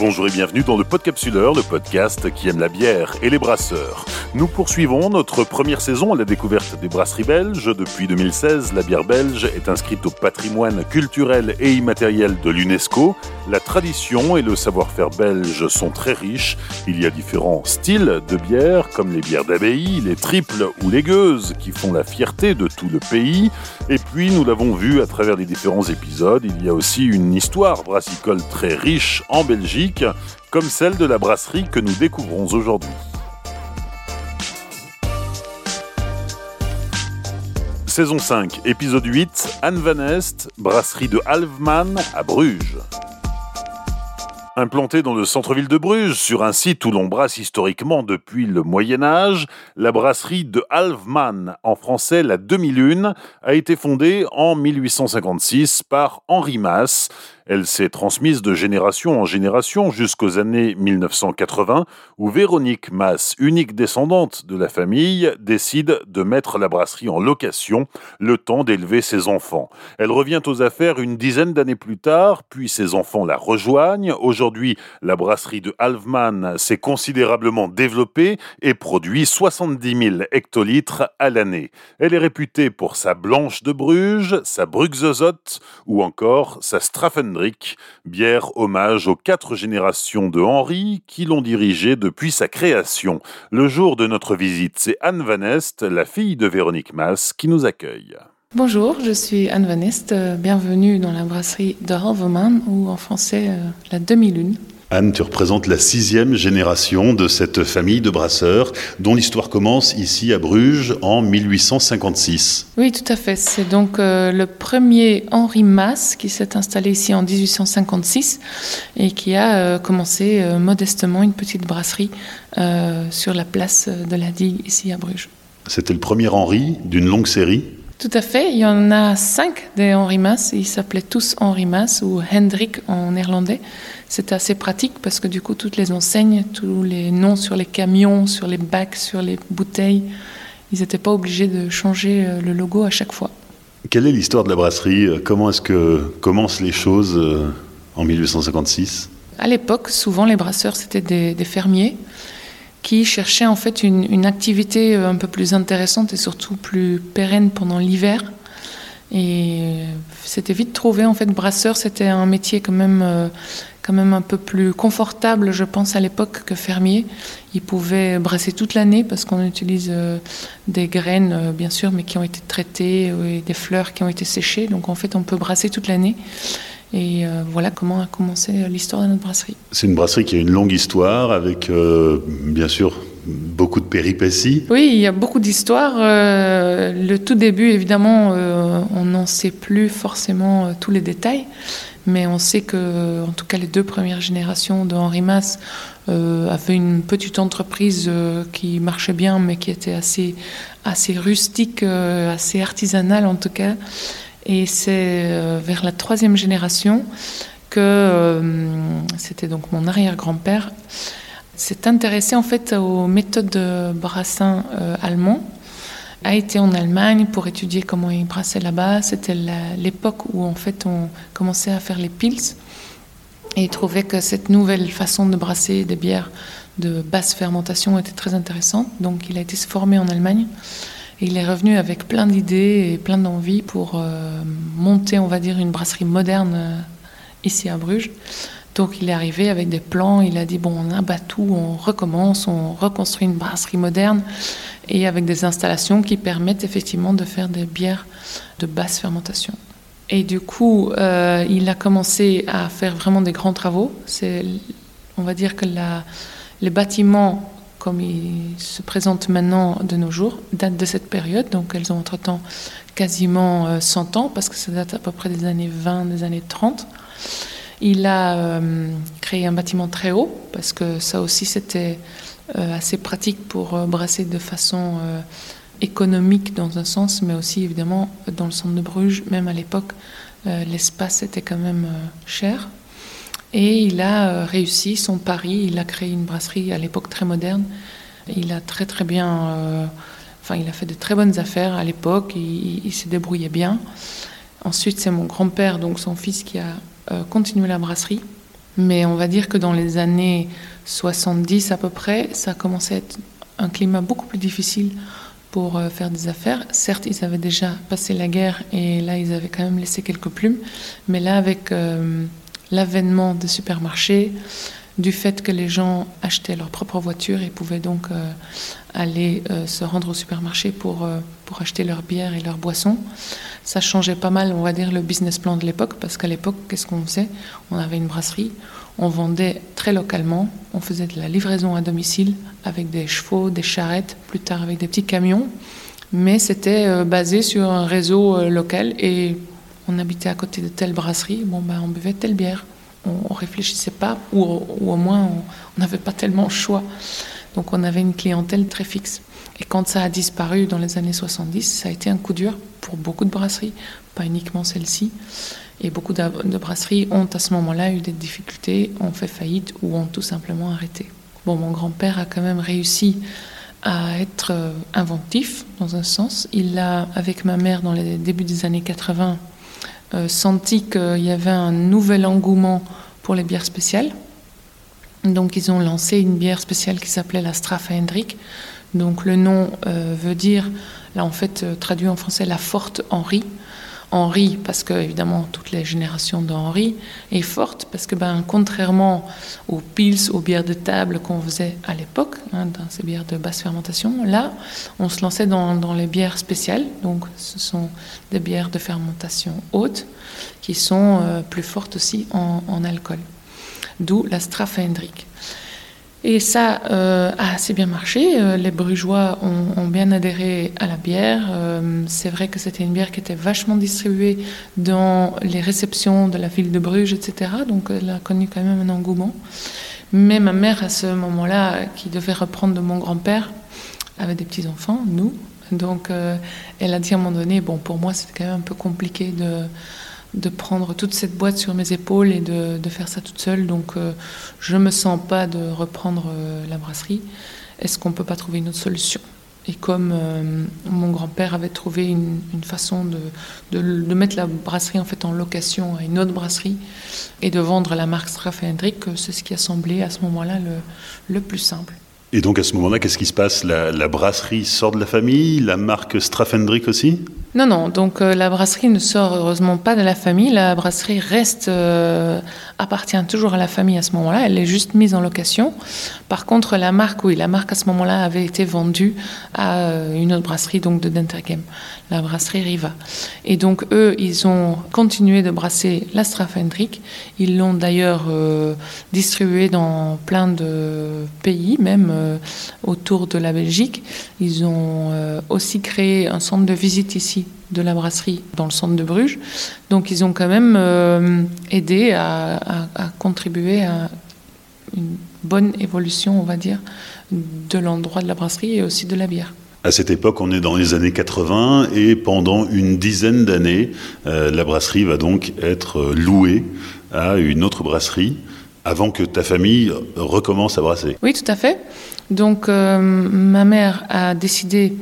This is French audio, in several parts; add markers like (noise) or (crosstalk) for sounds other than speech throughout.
Bonjour et bienvenue dans le Podcapsuleur, le podcast qui aime la bière et les brasseurs. Nous poursuivons notre première saison à la découverte des brasseries belges. Depuis 2016, la bière belge est inscrite au patrimoine culturel et immatériel de l'UNESCO. La tradition et le savoir-faire belge sont très riches. Il y a différents styles de bière, comme les bières d'abbaye, les triples ou les gueuses, qui font la fierté de tout le pays. Et puis, nous l'avons vu à travers les différents épisodes, il y a aussi une histoire brassicole très riche en Belgique comme celle de la brasserie que nous découvrons aujourd'hui. Saison 5, épisode 8, Anne Van Est, brasserie de Halfman à Bruges. Implantée dans le centre-ville de Bruges, sur un site où l'on brasse historiquement depuis le Moyen Âge, la brasserie de Halfman, en français la demi-lune, a été fondée en 1856 par Henri Masse, elle s'est transmise de génération en génération jusqu'aux années 1980, où Véronique Masse, unique descendante de la famille, décide de mettre la brasserie en location, le temps d'élever ses enfants. Elle revient aux affaires une dizaine d'années plus tard, puis ses enfants la rejoignent. Aujourd'hui, la brasserie de Halfman s'est considérablement développée et produit 70 000 hectolitres à l'année. Elle est réputée pour sa blanche de Bruges, sa Bruxozote ou encore sa Straffenberg bière hommage aux quatre générations de Henri qui l'ont dirigé depuis sa création. Le jour de notre visite, c'est Anne Van Est, la fille de Véronique Mass, qui nous accueille. Bonjour, je suis Anne Van Est, bienvenue dans la brasserie de Halveman, ou en français euh, la demi-lune. Anne, tu représentes la sixième génération de cette famille de brasseurs dont l'histoire commence ici à Bruges en 1856. Oui, tout à fait. C'est donc euh, le premier Henri Masse qui s'est installé ici en 1856 et qui a euh, commencé euh, modestement une petite brasserie sur la place de la Digue ici à Bruges. C'était le premier Henri d'une longue série? Tout à fait. Il y en a cinq des Henri Masse. Ils s'appelaient tous Henri Masse ou Hendrik en néerlandais. C'était assez pratique parce que du coup, toutes les enseignes, tous les noms sur les camions, sur les bacs, sur les bouteilles, ils n'étaient pas obligés de changer euh, le logo à chaque fois. Quelle est l'histoire de la brasserie? Comment est-ce que commencent les choses euh, en 1856 À l'époque, souvent les brasseurs, c'était des, fermiers qui cherchaient en fait une, une, activité euh, un peu plus intéressante et surtout plus pérenne pendant l'hiver. Et c'était vite trouvé en fait brasseur, c'était un métier quand même quand même un peu plus confortable, je pense, à l'époque que fermier. Ils pouvaient brasser toute l'année parce qu'on utilise euh, des graines, euh, bien sûr, mais qui ont été traitées, et des fleurs qui ont été séchées. Donc en fait, on peut brasser toute l'année. Et euh, voilà comment a commencé l'histoire de notre brasserie. C'est une brasserie qui a une longue histoire avec, bien sûr, beaucoup de péripéties. Oui, il y a beaucoup d'histoires. le tout début, évidemment, on n'en sait plus forcément tous les détails mais on sait que, en tout cas, les deux premières générations de Henri Masse euh, avaient une petite entreprise euh, qui marchait bien, mais qui était assez, assez rustique, euh, assez artisanale en tout cas. Et c'est vers la troisième génération que c'était donc mon arrière-grand-père s'est intéressé en fait aux méthodes de brassin allemand a été en Allemagne pour étudier comment ils brassaient là-bas. C'était l'époque où en fait on commençait à faire les pils et il trouvait que cette nouvelle façon de brasser des bières de basse fermentation était très intéressante. Donc il a été se former en Allemagne il est revenu avec plein d'idées et plein d'envies pour euh, monter, on va dire, une brasserie moderne euh, ici à Bruges. Donc il est arrivé avec des plans, il a dit bon on abat tout, on recommence, on reconstruit une brasserie moderne et avec des installations qui permettent effectivement de faire des bières de basse fermentation. Et du coup, euh, il a commencé à faire vraiment des grands travaux. On va dire que les bâtiments, comme ils se présentent maintenant de nos jours, datent de cette période. Donc elles ont entre-temps quasiment 100 euh, ans, parce que ça date à peu près des années 20, des années 30. Il a euh, créé un bâtiment très haut, parce que ça aussi c'était euh, assez pratique pour euh, brasser de façon économique dans un sens, mais aussi évidemment dans le centre de Bruges, même à l'époque, l'espace était quand même cher. Et il a réussi son pari, il a créé une brasserie à l'époque très moderne. Il a très très bien, enfin il a fait de très bonnes affaires à l'époque, il, il s'est débrouillé bien. Ensuite c'est mon grand-père, donc son fils, qui a continué la brasserie. Mais on va dire que dans les années 70 à peu près, ça a commencé à être un climat beaucoup plus difficile pour euh, faire des affaires. Certes, ils avaient déjà passé la guerre et là, ils avaient quand même laissé quelques plumes. Mais là, avec euh, l'avènement des supermarchés, du fait que les gens achetaient leur propre voiture et pouvaient donc euh, aller se rendre au supermarché pour, pour acheter leur bière et leurs boissons, ça changeait pas mal, on va dire, le business plan de l'époque, parce qu'à l'époque, qu'est-ce qu'on faisait? On avait une brasserie, on vendait très localement, on faisait de la livraison à domicile avec des chevaux, des charrettes, plus tard avec des petits camions, mais c'était euh, basé sur un réseau euh, local et on habitait à côté de telle brasserie, ben on buvait telle bière. On, réfléchissait pas, ou, au moins on n'avait pas tellement le choix. Donc on avait une clientèle très fixe. Et quand ça a disparu dans les années 70, ça a été un coup dur pour beaucoup de brasseries, pas uniquement celle-ci. Et beaucoup de brasseries ont à ce moment-là eu des difficultés, ont fait faillite ou ont tout simplement arrêté. Bon, mon grand-père a quand même réussi à être euh, inventif dans un sens. Il a, avec ma mère, dans les débuts des années 80, euh, senti qu'il y avait un nouvel engouement pour les bières spéciales. Donc ils ont lancé une bière spéciale qui s'appelait la Straffa donc le nom euh, veut dire, là en fait euh, traduit en français, la forte Henri. Henri parce que évidemment toutes les générations d'Henri est forte parce que ben contrairement aux pils, aux bières de table qu'on faisait à l'époque, hein, dans ces bières de basse fermentation, là on se lançait dans, les bières spéciales, donc ce sont des bières de fermentation haute qui sont euh, plus fortes aussi en, alcool. D'où la Straffa Hendrik. Et ça euh, a assez bien marché. Euh, les Brugeois ont, bien adhéré à la bière. Euh, c'est vrai que c'était une bière qui était vachement distribuée dans les réceptions de la ville de Bruges, etc. Donc elle a connu quand même un engouement. Mais ma mère, à ce moment-là, qui devait reprendre de mon grand-père, avait des petits-enfants, nous. Donc elle a dit à un moment donné, bon, pour moi, c'était quand même un peu compliqué de de prendre toute cette boîte sur mes épaules et de, faire ça toute seule. Donc euh, je ne me sens pas de reprendre euh, la brasserie. Est-ce qu'on ne peut pas trouver une autre solution? Et comme euh, mon grand-père avait trouvé une, façon de, de, mettre la brasserie en, fait, en location à une autre brasserie et de vendre la marque Straff Hendrik, c'est ce qui a semblé à ce moment-là le, le plus simple. Et donc à ce moment-là, qu'est-ce qui se passe? La, la, brasserie sort de la famille, la marque Straffendrick aussi? Non, non, donc euh, la brasserie ne sort heureusement pas de la famille. La brasserie reste, euh, appartient toujours à la famille à ce moment-là. Elle est juste mise en location. Par contre, la marque, oui, la marque à ce moment-là avait été vendue à euh, une autre brasserie, donc de Dentergem, la brasserie Riva. Et donc eux, ils ont continué de brasser la Straffendrick. Ils l'ont d'ailleurs distribuée dans plein de pays, même autour de la Belgique. Ils ont aussi créé un centre de visite ici de la brasserie dans le centre de Bruges. Donc ils ont quand même euh, aidé à, contribuer à une bonne évolution, on va dire, de l'endroit de la brasserie et aussi de la bière. À cette époque, on est dans les années 80 et pendant une dizaine d'années, euh, la brasserie va donc être louée à une autre brasserie avant que ta famille recommence à brasser. Oui, tout à fait. Donc euh, ma mère a décidé,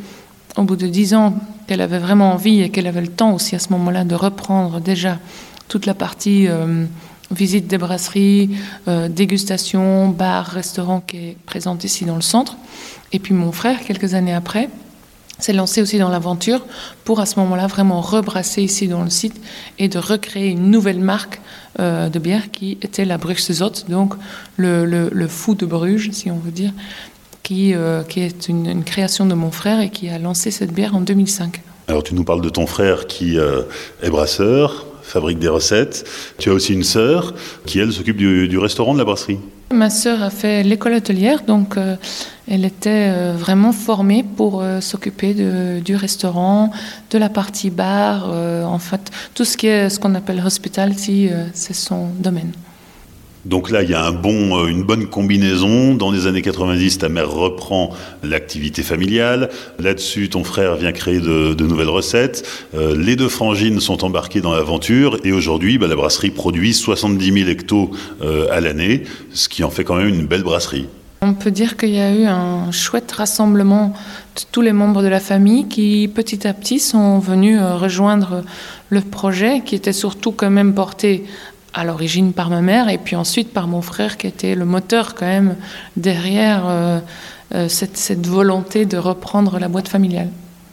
au bout de dix ans, qu'elle avait vraiment envie et qu'elle avait le temps aussi à ce moment-là de reprendre déjà toute la partie euh, visite des brasseries, euh, dégustation, bar, restaurant qui est présente ici dans le centre. Et puis mon frère, quelques années après, s'est lancé aussi dans l'aventure pour à ce moment-là vraiment rebrasser ici dans le site et de recréer une nouvelle marque euh, de bière qui était la Zot, donc le, fou de Bruges, si on veut dire, qui, euh, qui est une, création de mon frère et qui a lancé cette bière en 2005. Alors tu nous parles de ton frère qui euh, est brasseur, fabrique des recettes. Tu as aussi une sœur qui, elle, s'occupe du, restaurant de la brasserie. Ma sœur a fait l'école hôtelière, donc euh, elle était vraiment formée pour s'occuper du restaurant, de la partie bar, en fait, tout ce qui est ce qu'on appelle hospitality, c'est son domaine. Donc là, il y a un bon, euh, une bonne combinaison. Dans les années 90, ta mère reprend l'activité familiale. Là-dessus, ton frère vient créer de, nouvelles recettes. Euh, les deux frangines sont embarquées dans l'aventure. Et aujourd'hui, bah, la brasserie produit 70 000 hectos euh, à l'année, ce qui en fait quand même une belle brasserie. On peut dire qu'il y a eu un chouette rassemblement de tous les membres de la famille qui, petit à petit, sont venus rejoindre le projet qui était surtout quand même porté à l'origine par ma mère et puis ensuite par mon frère qui était le moteur quand même derrière euh, euh, cette, cette volonté de reprendre la boîte familiale.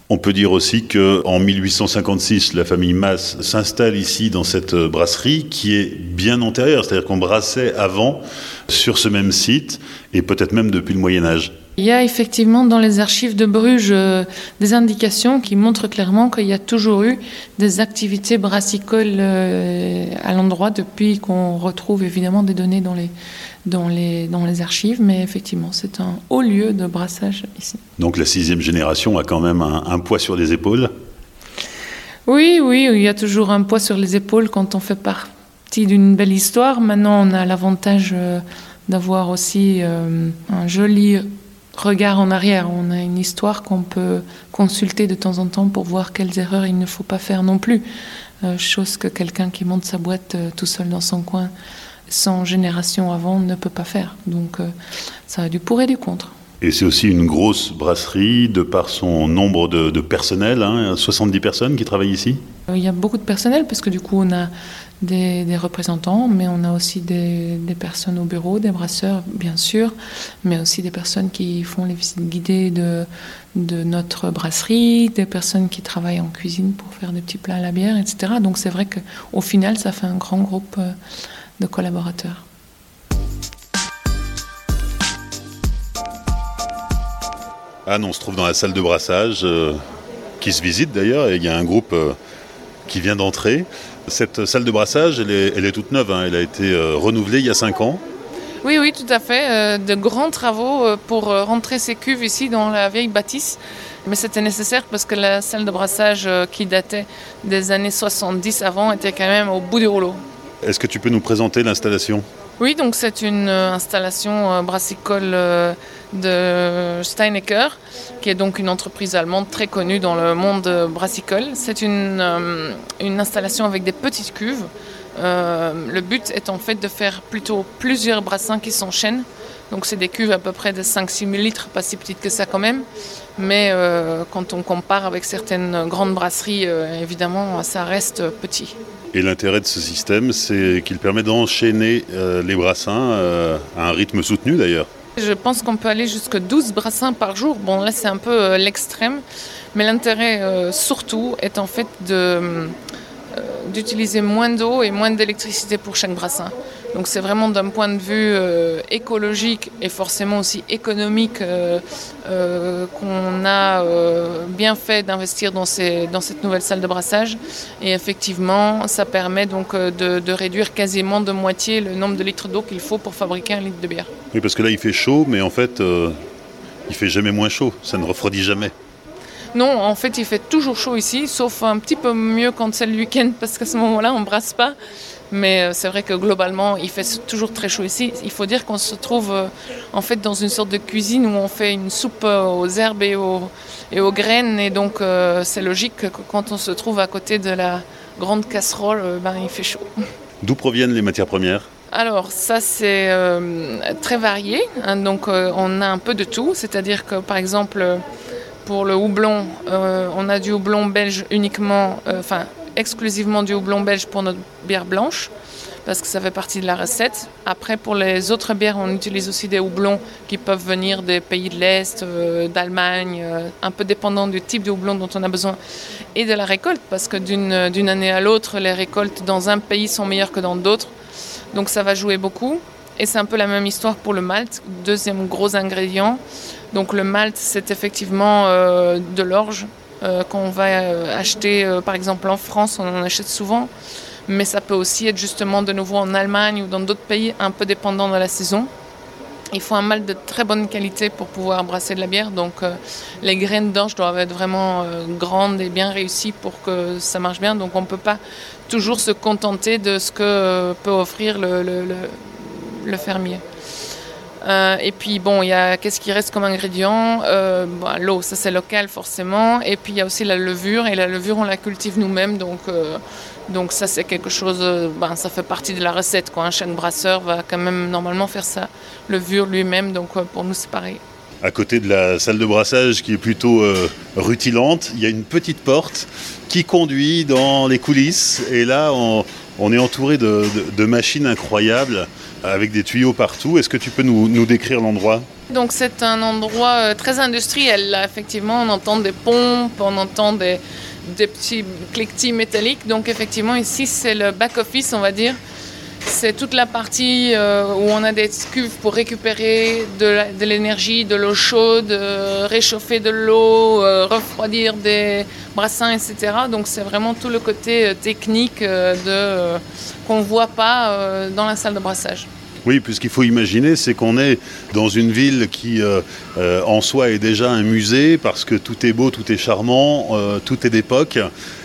On peut dire aussi qu'en 1856, la famille Masse s'installe ici dans cette brasserie qui est bien antérieure, c'est-à-dire qu'on brassait avant sur ce même site et peut-être même depuis le Moyen Âge. Il y a effectivement dans les archives de Bruges euh, des indications qui montrent clairement qu'il y a toujours eu des activités brassicoles euh, à l'endroit depuis qu'on retrouve évidemment des données dans les, dans les, dans les archives. Mais effectivement, c'est un haut lieu de brassage ici. Donc la sixième génération a quand même un, un poids sur les épaules? Oui, oui, il y a toujours un poids sur les épaules quand on fait partie d'une belle histoire. Maintenant, on a l'avantage euh, d'avoir aussi un joli regard en arrière. On a une histoire qu'on peut consulter de temps en temps pour voir quelles erreurs il ne faut pas faire non plus. Euh, chose que quelqu'un qui monte sa boîte euh, tout seul dans son coin, sans génération avant, ne peut pas faire. Donc euh, ça a du pour et du contre. Et c'est aussi une grosse brasserie de par son nombre de, de personnel, hein, 70 personnes qui travaillent ici? Il y a beaucoup de personnel parce que du coup on a des, des, représentants, mais on a aussi des, des, personnes au bureau, des brasseurs bien sûr, mais aussi des personnes qui font les visites guidées de, de notre brasserie, des personnes qui travaillent en cuisine pour faire des petits plats à la bière, etc. Donc c'est vrai qu'au final, ça fait un grand groupe euh, de collaborateurs. Anne, on se trouve dans la salle de brassage euh, qui se visite d'ailleurs, et il y a un groupe euh, qui vient d'entrer. Cette salle de brassage, elle est, elle est toute neuve, hein. elle a été euh, renouvelée il y a 5 ans. Oui, oui, tout à fait. Euh, de grands travaux pour rentrer ces cuves ici dans la vieille bâtisse. Mais c'était nécessaire parce que la salle de brassage qui datait des années 70 avant était quand même au bout du rouleau. Est-ce que tu peux nous présenter l'installation? Oui, donc c'est une installation brassicole de Steinecker, qui est donc une entreprise allemande très connue dans le monde brassicole. C'est une, installation avec des petites cuves. Euh, le but est en fait de faire plutôt plusieurs brassins qui s'enchaînent. Donc c'est des cuves à peu près de 5-6 000 litres, pas si petites que ça quand même. Mais euh, quand on compare avec certaines grandes brasseries, euh, évidemment, ça reste petit. Et l'intérêt de ce système, c'est qu'il permet d'enchaîner euh, les brassins à un rythme soutenu d'ailleurs. Je pense qu'on peut aller jusqu'à 12 brassins par jour. Bon, là, c'est un peu l'extrême. Mais l'intérêt, surtout, est en fait de, d'utiliser moins d'eau et moins d'électricité pour chaque brassin. Donc c'est vraiment d'un point de vue euh, écologique et forcément aussi économique euh, euh, qu'on a bien fait d'investir dans, ces, dans cette nouvelle salle de brassage. Et effectivement, ça permet donc de, de réduire quasiment de moitié le nombre de litres d'eau qu'il faut pour fabriquer un litre de bière. Oui, parce que là, il fait chaud, mais en fait, il fait jamais moins chaud. Ça ne refroidit jamais. Non, en fait, il fait toujours chaud ici, sauf un petit peu mieux quand c'est le week-end, parce qu'à ce moment-là, on brasse pas. Mais euh, c'est vrai que globalement, il fait toujours très chaud ici. Il faut dire qu'on se trouve euh, en fait dans une sorte de cuisine où on fait une soupe euh, aux herbes et aux, et aux graines. Et donc, c'est logique que quand on se trouve à côté de la grande casserole, ben, il fait chaud. D'où proviennent les matières premières? Alors, ça, c'est euh, très varié. Hein, donc, euh, on a un peu de tout. C'est-à-dire que, par exemple, pour le houblon, euh, on a du houblon belge uniquement, enfin, exclusivement du houblon belge pour notre bière blanche, parce que ça fait partie de la recette. Après, pour les autres bières, on utilise aussi des houblons qui peuvent venir des pays de l'Est, euh, d'Allemagne, euh, un peu dépendant du type de houblon dont on a besoin, et de la récolte, parce que d'une d'une année à l'autre, les récoltes dans un pays sont meilleures que dans d'autres. Donc ça va jouer beaucoup. Et c'est un peu la même histoire pour le malt, deuxième gros ingrédient. Donc le malt, c'est effectivement euh, de l'orge euh, qu'on va euh, acheter, euh, par exemple en France, on en achète souvent. Mais ça peut aussi être justement de nouveau en Allemagne ou dans d'autres pays, un peu dépendant de la saison. Il faut un malt de très bonne qualité pour pouvoir brasser de la bière. Donc euh, les graines d'orge doivent être vraiment grandes et bien réussies pour que ça marche bien. Donc on ne peut pas toujours se contenter de ce que peut offrir le fermier. Euh, et puis bon, il y a qu'est-ce qui reste comme ingrédient? Euh, L'eau, ça c'est local forcément. Et puis il y a aussi la levure. Et la levure, on la cultive nous-mêmes. Donc, euh, donc ça c'est quelque chose, ben, ça fait partie de la recette. Quoi. Chaque brasseur va quand même normalement faire sa levure lui-même. Donc pour nous c'est pareil. À côté de la salle de brassage qui est plutôt rutilante, il y a une petite porte qui conduit dans les coulisses. Et là, on, On est entouré de, machines incroyables avec des tuyaux partout. Est-ce que tu peux nous, décrire l'endroit? Donc c'est un endroit euh, très industriel. effectivement, on entend des pompes, on entend des, des petits cliquetis métalliques. Donc effectivement, ici c'est le back-office, on va dire. C'est toute la partie euh, où on a des cuves pour récupérer de l'énergie, de l'eau chaude, euh, réchauffer de l'eau, euh, refroidir des brassins, etc. Donc c'est vraiment tout le côté technique qu'on ne voit pas dans la salle de brassage. Oui, puisqu'il faut imaginer, c'est qu'on est dans une ville qui, euh, euh, en soi, est déjà un musée, parce que tout est beau, tout est charmant, euh, tout est d'époque.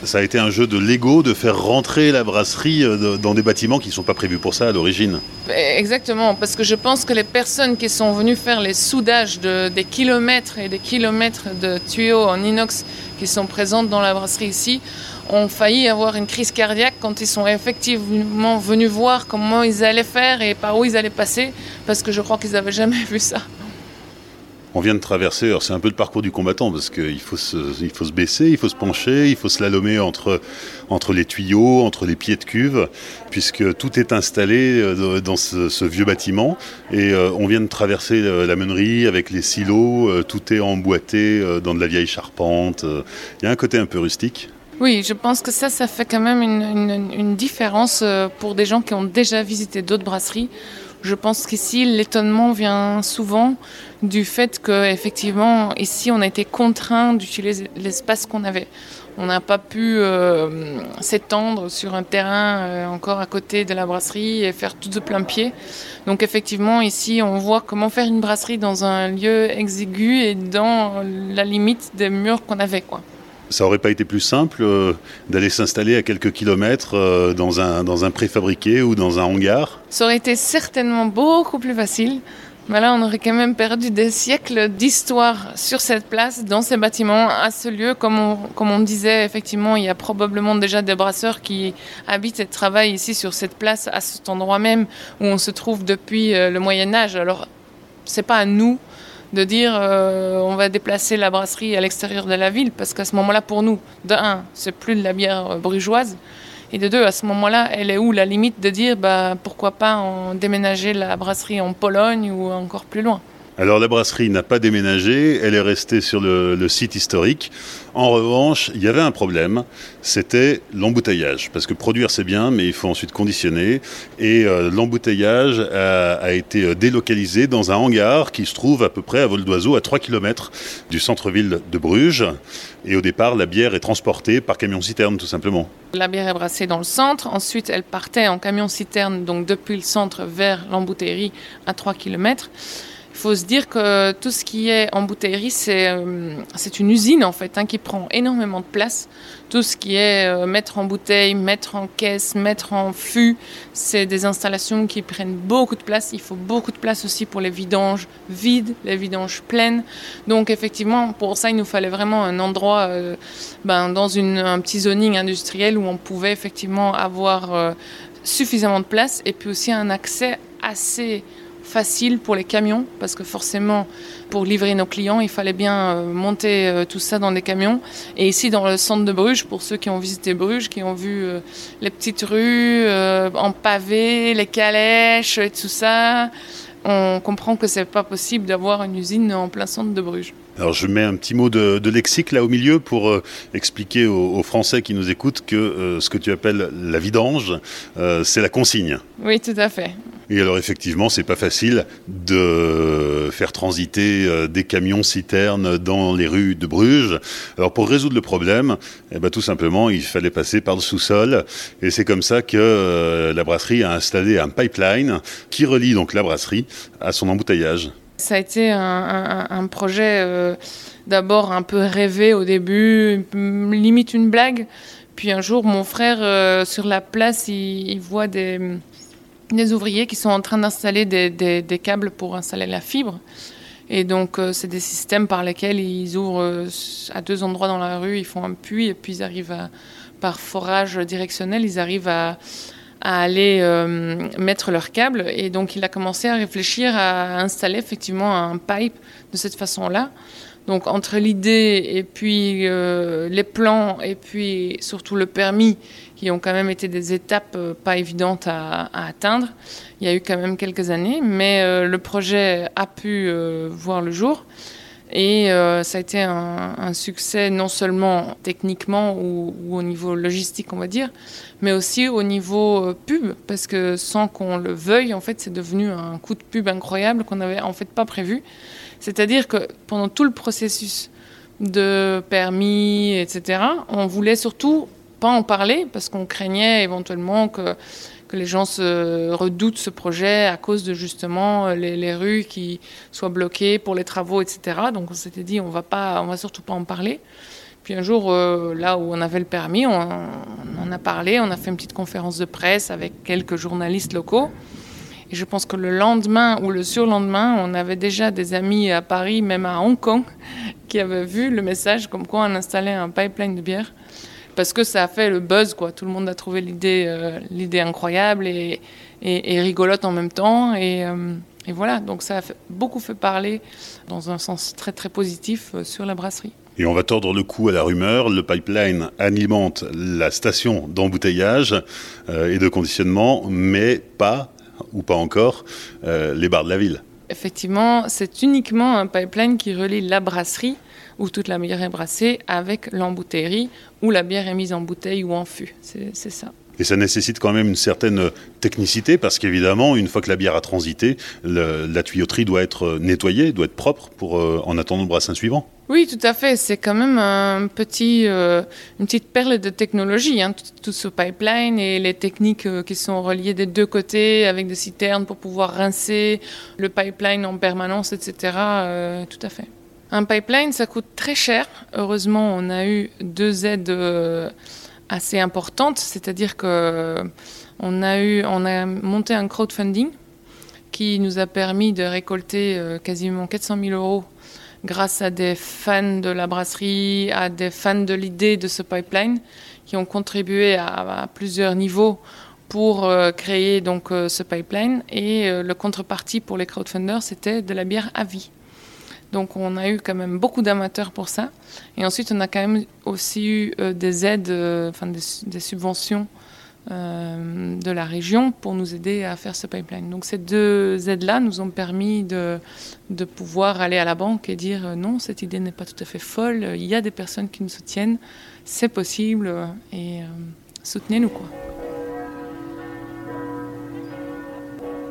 Ça a été un jeu de Lego de faire rentrer la brasserie dans des bâtiments qui ne sont pas prévus pour ça à l'origine. Exactement, parce que je pense que les personnes qui sont venues faire les soudages de, des kilomètres et des kilomètres de tuyaux en inox qui sont présentes dans la brasserie ici ont failli avoir une crise cardiaque quand ils sont effectivement venus voir comment ils allaient faire et par où ils allaient passer, parce que je crois qu'ils n'avaient jamais (laughs) vu ça. On vient de traverser, alors c'est un peu le parcours du combattant, parce qu'il faut, se, faut se baisser, il faut se pencher, il faut se slalomer entre, entre les tuyaux, entre les pieds de cuve, puisque tout est installé euh, dans ce, vieux bâtiment. Et euh, on vient de traverser euh, la meunerie avec les silos, tout est emboîté dans de la vieille charpente. Il y a un côté un peu rustique. Oui, je pense que ça, ça fait quand même une, différence euh, pour des gens qui ont déjà visité d'autres brasseries. Je pense qu'ici, l'étonnement vient souvent du fait qu'effectivement, ici, on a été contraint d'utiliser l'espace qu'on avait. On n'a pas pu euh, s'étendre sur un terrain euh, encore à côté de la brasserie et faire tout de plein pied. Donc effectivement, ici, on voit comment faire une brasserie dans un lieu exigu et dans la limite des murs qu'on avait. Quoi ça aurait pas été plus simple euh, d'aller s'installer à quelques kilomètres euh, dans, un, dans un préfabriqué ou dans un hangar Ça aurait été certainement beaucoup plus facile. Mais là, on aurait quand même perdu des siècles d'histoire sur cette place, dans ces bâtiments, à ce lieu. Comme on, comme on disait, effectivement, il y a probablement déjà des brasseurs qui habitent et travaillent ici sur cette place, à cet endroit même où on se trouve depuis euh, le Moyen Âge. Alors, c'est pas à nous de dire euh, on va déplacer la brasserie à l'extérieur de la ville, parce qu'à ce moment-là, pour nous, de un, c'est plus de la bière brugeoise, et de deux, à ce moment-là, elle est où la limite de dire bah, pourquoi pas déménager la brasserie en Pologne ou encore plus loin? Alors la brasserie n'a pas déménagé, elle est restée sur le, site historique. En revanche, il y avait un problème, c'était l'embouteillage. Parce que produire c'est bien, mais il faut ensuite conditionner. Et euh, l'embouteillage a, été euh, délocalisé dans un hangar qui se trouve à peu près à vol d'oiseau à 3 km du centre-ville de Bruges. Et au départ, la bière est transportée par camion-citerne tout simplement. La bière est brassée dans le centre, ensuite elle partait en camion-citerne, donc depuis le centre vers l'embouteillerie à 3 km. Il faut se dire que tout ce qui est en bouteillerie, c'est euh, c'est une usine en fait hein, qui prend énormément de place. Tout ce qui est euh, mettre en bouteille, mettre en caisse, mettre en fût, c'est des installations qui prennent beaucoup de place. Il faut beaucoup de place aussi pour les vidanges vides, les vidanges pleines. Donc effectivement, pour ça, il nous fallait vraiment un endroit euh, ben, dans un petit zoning industriel où on pouvait effectivement avoir suffisamment de place et puis aussi un accès assez facile pour les camions, parce que forcément, pour livrer nos clients, il fallait bien euh, monter euh, tout ça dans des camions. Et ici, dans le centre de Bruges, pour ceux qui ont visité Bruges, qui ont vu euh, les petites rues en pavé, les calèches et tout ça, on comprend que c'est pas possible d'avoir une usine en plein centre de Bruges. Alors je mets un petit mot de, lexique là au milieu pour euh, expliquer aux, Français qui nous écoutent que euh, ce que tu appelles la vidange, euh, c'est la consigne. Oui, tout à fait. Et alors effectivement, c'est pas facile de faire transiter des camions citernes dans les rues de Bruges. Alors pour résoudre le problème, eh ben, tout simplement, il fallait passer par le sous-sol. Et c'est comme ça que la brasserie a installé un pipeline qui relie donc la brasserie à son embouteillage. Ça a été un, projet euh, d'abord un peu rêvé au début, limite une blague. Puis un jour, mon frère, euh, sur la place, il, voit des, ouvriers qui sont en train d'installer des, câbles pour installer la fibre. Et donc, euh, c'est des systèmes par lesquels ils ouvrent à deux endroits dans la rue, ils font un puits et puis ils arrivent par forage directionnel, ils arrivent à à aller euh, mettre leurs câbles. Et donc, il a commencé à réfléchir à installer effectivement un pipe de cette façon-là. Donc entre l'idée et puis euh, les plans et puis surtout le permis, qui ont quand même été des étapes euh, pas évidentes à, atteindre, il y a eu quand même quelques années, mais euh, le projet a pu voir le jour. Et ça a été un, succès non seulement techniquement ou, au niveau logistique, on va dire, mais aussi au niveau pub, parce que sans qu'on le veuille, en fait, c'est devenu un coup de pub incroyable qu'on n'avait en fait pas prévu. C'est-à-dire que pendant tout le processus de permis, etc., on voulait surtout pas en parler parce qu'on craignait éventuellement que, que les gens se redoutent ce projet à cause de justement les, rues qui soient bloquées pour les travaux, etc. Donc on s'était dit on va pas, on va surtout pas en parler. Puis un jour, euh, là où on avait le permis, on, on en a parlé, on a fait une petite conférence de presse avec quelques journalistes locaux. Et je pense que le lendemain ou le surlendemain, on avait déjà des amis à Paris, même à Hong Kong, (laughs) qui avaient vu le message comme quoi on installait un pipeline de bière. Parce que ça a fait le buzz, quoi. Tout le monde a trouvé l'idée, euh, l'idée incroyable et, et, rigolote en même temps. Et, euh, et voilà, donc ça a beaucoup fait parler dans un sens très très positif euh, sur la brasserie. Et on va tordre le cou à la rumeur. Le pipeline alimente la station d'embouteillage et de conditionnement, mais pas ou pas encore, les bars de la ville. Effectivement, c'est uniquement un pipeline qui relie la brasserie, où toute la bière est brassée, avec l'embouteillerie, où la bière est mise en bouteille ou en fût. C'est ça. Et ça nécessite quand même une certaine technicité parce qu'évidemment, une fois que la bière a transité, la tuyauterie doit être nettoyée, doit être propre pour euh, en attendant le brassin suivant. Oui, tout à fait. C'est quand même un petit, euh, une petite perle de technologie, hein, tout, ce pipeline et les techniques euh, qui sont reliées des deux côtés avec des citernes pour pouvoir rincer le pipeline en permanence, etc. tout à fait. Un pipeline, ça coûte très cher. Heureusement, on a eu deux aides assez importante, c'est-à-dire que on a eu, on a monté un crowdfunding qui nous a permis de récolter euh, quasiment 400 000 euros grâce à des fans de la brasserie, à des fans de l'idée de ce pipeline, qui ont contribué à, plusieurs niveaux pour euh, créer donc euh, ce pipeline. Et le contrepartie pour les crowdfunders, c'était de la bière à vie. Donc on a eu quand même beaucoup d'amateurs pour ça. Et ensuite, on a quand même aussi eu euh, des aides, euh, enfin des, subventions euh, de la région pour nous aider à faire ce pipeline. Donc ces deux aides-là nous ont permis de, de, pouvoir aller à la banque et dire non, cette idée n'est pas tout à fait folle, il y a des personnes qui nous soutiennent, c'est possible et soutenez-nous quoi.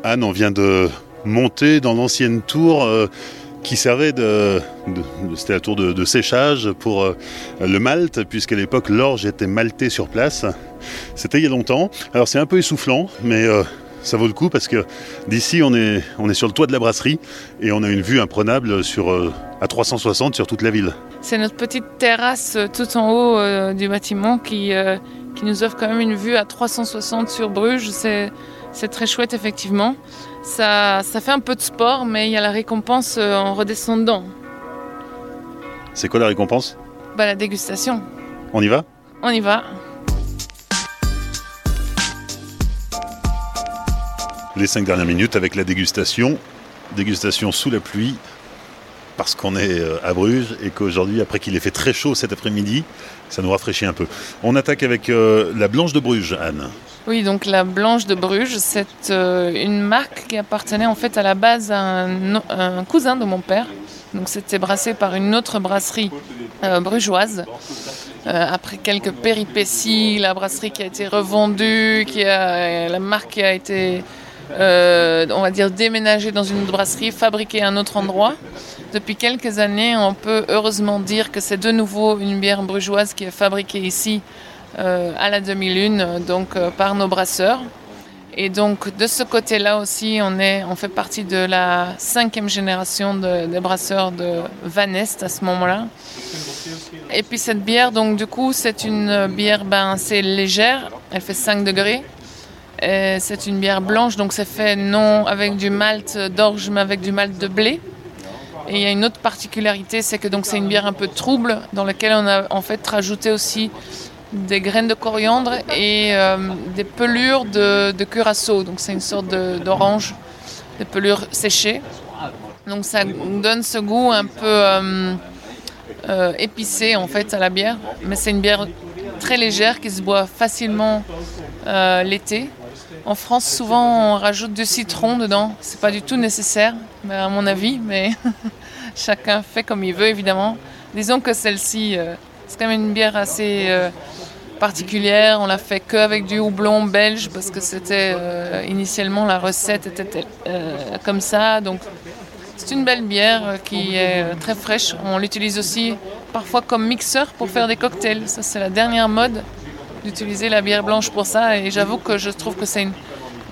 Anne, on vient de monter dans l'ancienne tour qui servait de, c'était la tour de, séchage pour euh, le malt, puisqu'à l'époque l'orge était maltée sur place. C'était il y a longtemps. Alors c'est un peu essoufflant, mais euh, ça vaut le coup parce que d'ici on est, on est sur le toit de la brasserie et on a une vue imprenable sur, euh, à 360 sur toute la ville. C'est notre petite terrasse tout en haut du bâtiment qui, qui nous offre quand même une vue à 360 sur Bruges. C'est, c'est très chouette effectivement. Ça, ça fait un peu de sport, mais il y a la récompense euh, en redescendant. C'est quoi la récompense? Bah, La dégustation. On y va? On y va. Les cinq dernières minutes avec la dégustation. Dégustation sous la pluie, parce qu'on est euh, à Bruges et qu'aujourd'hui, après qu'il ait fait très chaud cet après-midi, ça nous rafraîchit un peu. On attaque avec euh, la Blanche de Bruges, Anne. Oui, donc la Blanche de Bruges, c'est euh, une marque qui appartenait en fait à la base à un, cousin de mon père. Donc c'était brassé par une autre brasserie brugeoise. après quelques péripéties, la brasserie qui a été revendue, la marque qui a été, on va dire, déménagée dans une brasserie, fabriquée à un autre endroit. Depuis quelques années, on peut heureusement dire que c'est de nouveau une bière brugeoise qui est fabriquée ici euh, à la demi-lune, donc euh, par nos brasseurs. Et donc de ce côté-là aussi, on, est, on fait partie de la cinquième génération de, des brasseurs de Van Est à ce moment-là. Et puis cette bière, donc du coup, c'est une bière ben, assez légère, elle fait 5 degrés. C'est une bière blanche, donc c'est fait non avec du malt d'orge, mais avec du malt de blé. Et il y a une autre particularité, c'est que donc c'est une bière un peu trouble dans laquelle on a en fait rajouté aussi des graines de coriandre et euh, des pelures de, de. Donc c'est une sorte d'orange, des pelures séchées. Donc ça donne ce goût un peu, euh, euh, épicée en fait à la bière, mais c'est une bière très légère qui se boit facilement euh, l'été. En France, souvent, on rajoute du citron dedans. C'est pas du tout nécessaire, à mon avis, mais (laughs) chacun fait comme il veut, évidemment. Disons que celle-ci, euh, c'est quand même une bière assez euh, particulière. On l'a fait qu'avec du houblon belge parce que c'était euh, initialement la recette était comme ça. Donc, c'est une belle bière qui est très fraîche. On l'utilise aussi parfois comme mixeur pour faire des cocktails. Ça, c'est la dernière mode d'utiliser la bière blanche pour ça. Et j'avoue que je trouve que c'est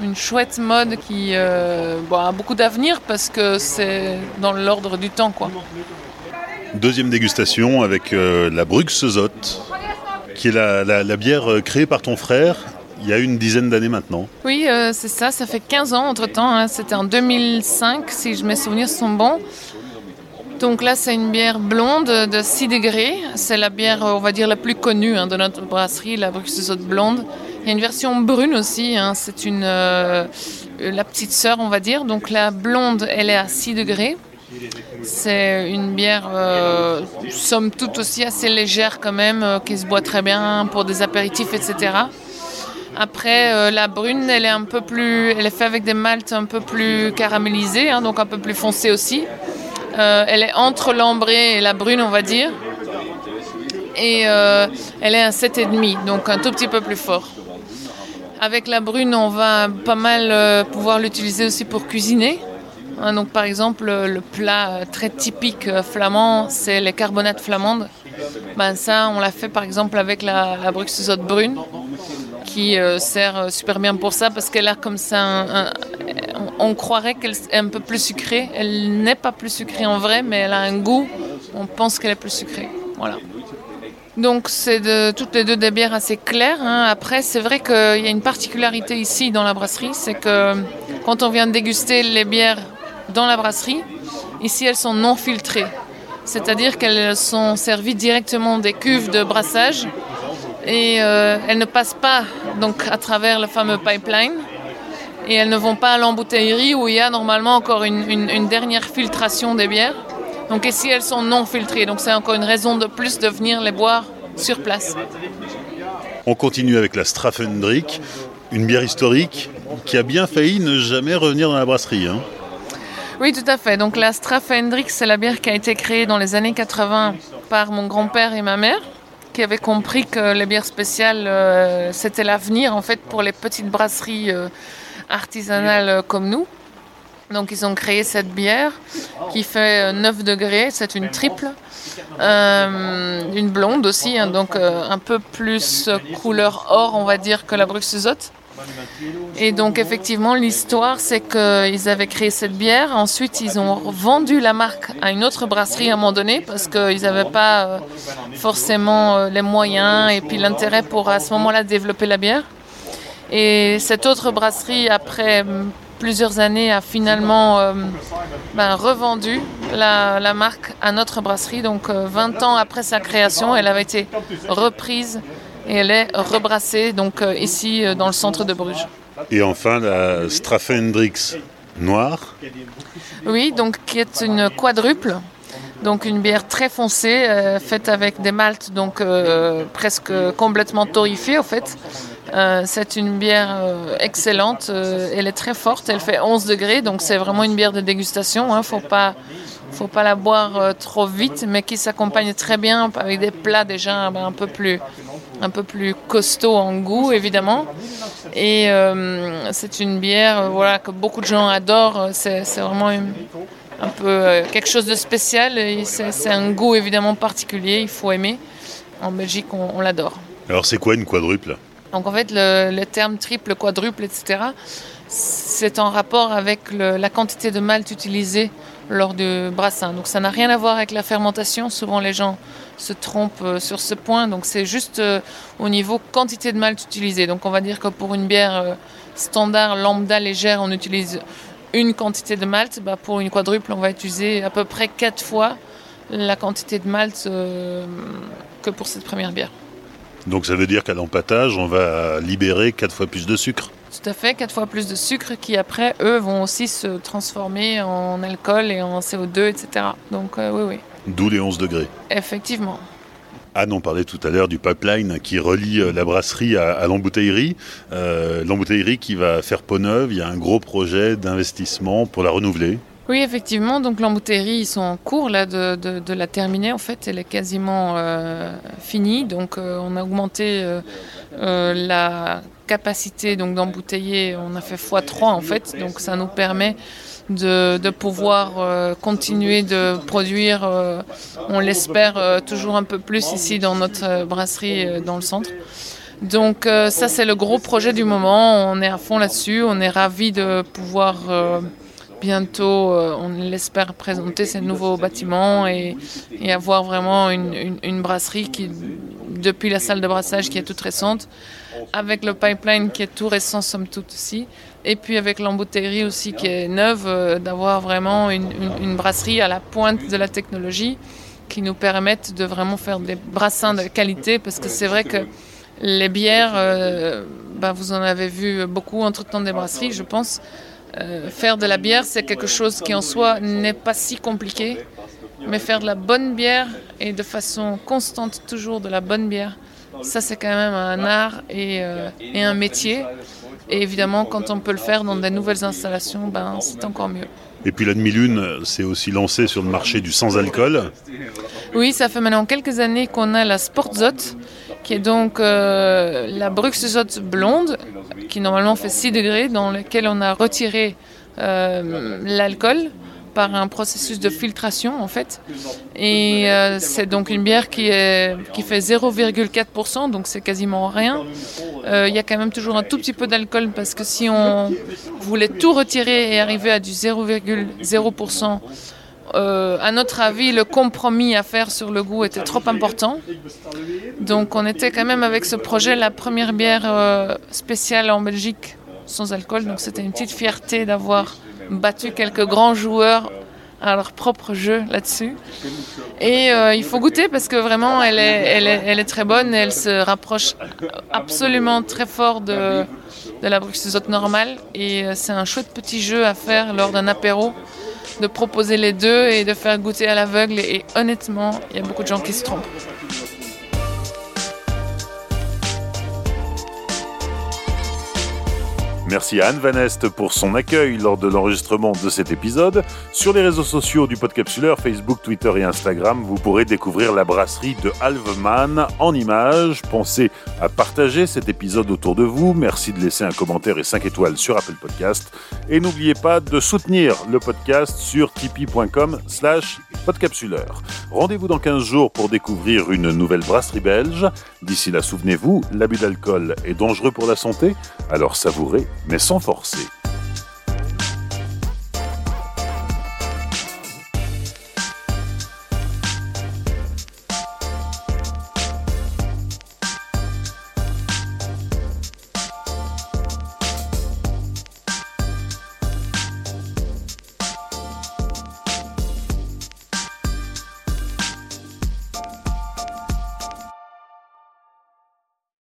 une, chouette mode qui euh, a beaucoup d'avenir parce que c'est dans l'ordre du temps. Quoi. Deuxième dégustation avec euh, la Bruxezot, qui est la, bière euh, créée par ton frère il y a une dizaine d'années maintenant. Oui, c'est ça, ça fait 15 ans entre-temps. Hein. C'était en 2005, si je mes souvenirs sont bons. Donc là, c'est une bière blonde de 6 degrés. C'est la bière, on va dire, la plus connue hein, de notre brasserie, la Bruxelles blonde. Il y a une version brune aussi. Hein. C'est euh, la petite sœur, on va dire. Donc la blonde, elle est à 6 degrés. C'est une bière, euh, somme toute aussi assez légère quand même, euh, qui se boit très bien pour des apéritifs, etc. Après, la brune, elle est un peu plus, elle est faite avec des maltes un peu plus caramélisés, hein, donc un peu plus foncé aussi. Euh, elle est entre l'ambrée et la brune, on va dire. Et euh, elle est un 7,5, donc un tout petit peu plus fort. Avec la brune, on va pas mal euh, pouvoir l'utiliser aussi pour cuisiner. Hein, donc, par exemple, le plat très typique flamand, c'est les carbonates flamandes. Ben, ça, on l'a fait par exemple avec la, la brune, qui sert super bien pour ça parce qu'elle a comme ça on croirait qu'elle est un peu plus sucrée. Elle n'est pas plus sucrée en vrai, mais elle a un goût. On pense qu'elle est plus sucrée. Voilà. Donc c'est de, toutes les deux des bières assez claires. Hein. Après, c'est vrai qu'il y a une particularité ici dans la brasserie, c'est que quand on vient déguster les bières dans la brasserie, ici elles sont non filtrées. C'est-à-dire qu'elles sont servies directement des cuves de brassage et euh, elles ne passent pas donc à travers le fameux pipeline et elles ne vont pas à l'embouteillerie où il y a normalement encore une, dernière filtration des bières. Donc ici, elles sont non filtrées. Donc c'est encore une raison de plus de venir les boire sur place. On continue avec la Straffendrick, une bière historique qui a bien failli ne jamais revenir dans la brasserie. Hein. Oui, tout à fait. Donc la Straffendrick, c'est la bière qui a été créée dans les années 80 par mon grand-père et ma mère qui avaient compris que les bières spéciales, euh, c'était l'avenir en fait pour les petites brasseries euh, artisanales comme nous. Donc ils ont créé cette bière qui fait 9 degrés, c'est une triple, euh, une blonde aussi, hein, donc euh, un peu plus couleur or on va dire que la Bruxellote. Et donc effectivement l'histoire c'est qu'ils avaient créé cette bière, ensuite ils ont vendu la marque à une autre brasserie à un moment donné parce qu'ils n'avaient pas euh, forcément les moyens et puis l'intérêt pour à ce moment-là développer la bière. Et cette autre brasserie, après plusieurs années, a finalement euh, ben, revendu la, marque à notre brasserie. Donc 20 euh, ans après sa création, elle avait été reprise et elle est rebrassée donc, euh, ici dans le centre de Bruges. Et enfin, la Straffendrix noire. Oui, donc qui est une quadruple. Donc une bière très foncée, faite avec des maltes donc presque complètement torréfiées en fait. Euh, c'est une bière euh, excellente. Euh, elle est très forte. Elle fait 11 degrés. Donc, c'est vraiment une bière de dégustation. Il hein. ne faut pas, faut pas la boire trop vite, mais qui s'accompagne très bien avec des plats déjà ben, un peu plus, un peu plus costauds en goût, évidemment. Et c'est une bière voilà, que beaucoup de gens adorent. C'est, vraiment un peu quelque chose de spécial. c'est, un goût évidemment particulier. Il faut aimer. En Belgique, on l'adore. Alors, c'est quoi une quadruple? Donc en fait, le, terme triple, quadruple, etc., c'est en rapport avec la quantité de malt utilisée lors du brassin. Donc ça n'a rien à voir avec la fermentation. Souvent les gens se trompent euh, sur ce point. Donc c'est juste euh, au niveau quantité de malt utilisée. Donc on va dire que pour une bière euh, standard, lambda, légère, on utilise une quantité de malt. Bah, pour une quadruple, on va utiliser à peu près quatre fois la quantité de malt que pour cette première bière. Donc ça veut dire qu'à l'empattage, on va libérer 4 fois plus de sucre. Tout à fait, 4 fois plus de sucre qui après, eux, vont aussi se transformer en alcool et en CO2, etc. Donc euh, oui, oui. D'où les 11 degrés. Effectivement. Anne, on parlait tout à l'heure du pipeline qui relie euh, la brasserie à, l'embouteillerie. Euh, l'embouteillerie qui va faire peau neuve, il y a un gros projet d'investissement pour la renouveler. Oui, effectivement. Donc l'embouteillerie, ils sont en cours là, de, la terminer. En fait, elle est quasiment euh, finie. Donc on a augmenté la capacité d'embouteiller. On a fait x3 en fait. Donc ça nous permet de, pouvoir euh, continuer de produire, euh, on l'espère, euh, toujours un peu plus ici dans notre brasserie dans le centre. Donc ça c'est le gros projet du moment, on est à fond là-dessus, on est ravis de pouvoir bientôt, on l'espère, présenter ces nouveaux bâtiments et, avoir vraiment une, brasserie qui, depuis la salle de brassage qui est toute récente, avec le pipeline qui est tout récent somme toute aussi, et puis avec l'embouteillerie aussi qui est neuve, euh, d'avoir vraiment une, brasserie à la pointe de la technologie qui nous permette de vraiment faire des brassins de qualité parce que c'est vrai que les bières, euh, bah, vous en avez vu beaucoup entre temps des brasseries, je pense. Euh, faire de la bière, c'est quelque chose qui en soi n'est pas si compliqué, mais faire de la bonne bière et de façon constante toujours de la bonne bière, ça c'est quand même un art et, et un métier. Et évidemment, quand on peut le faire dans des nouvelles installations, ben, c'est encore mieux. Et puis la demi-lune s'est aussi lancée sur le marché du sans-alcool. Oui, ça fait maintenant quelques années qu'on a la Sportzot, qui est donc euh, la Bruxzot blonde, qui normalement fait 6 degrés, dans laquelle on a retiré euh, l'alcool par un processus de filtration en fait. Et euh, c'est donc une bière qui, est, qui fait 0,4%, donc c'est quasiment rien. Euh, il y a quand même toujours un tout petit peu d'alcool parce que si on voulait tout retirer et arriver à du 0,0%, euh, à notre avis, le compromis à faire sur le goût était trop important. Donc on était quand même avec ce projet la première bière spéciale en Belgique sans alcool. Donc c'était une petite fierté d'avoir battu quelques grands joueurs à leur propre jeu là-dessus. Et euh, il faut goûter parce que vraiment, elle est, très bonne et elle se rapproche absolument très fort de, la Bruxelles normale. Et euh, c'est un chouette petit jeu à faire lors d'un apéro, de proposer les deux et de faire goûter à l'aveugle. Et honnêtement, il y a beaucoup de gens qui se trompent. Merci à Anne Van Est pour son accueil lors de l'enregistrement de cet épisode. Sur les réseaux sociaux du Podcapsuleur, Facebook, Twitter et Instagram, vous pourrez découvrir la brasserie de Halveman en images. Pensez à partager cet épisode autour de vous. Merci de laisser un commentaire et 5 étoiles sur Apple Podcast. Et n'oubliez pas de soutenir le podcast sur tipeee.com slash podcapsuleur. Rendez-vous dans 15 jours pour découvrir une nouvelle brasserie belge. D'ici là, souvenez-vous, l'abus d'alcool est dangereux pour la santé, alors savourez mais sans forcer.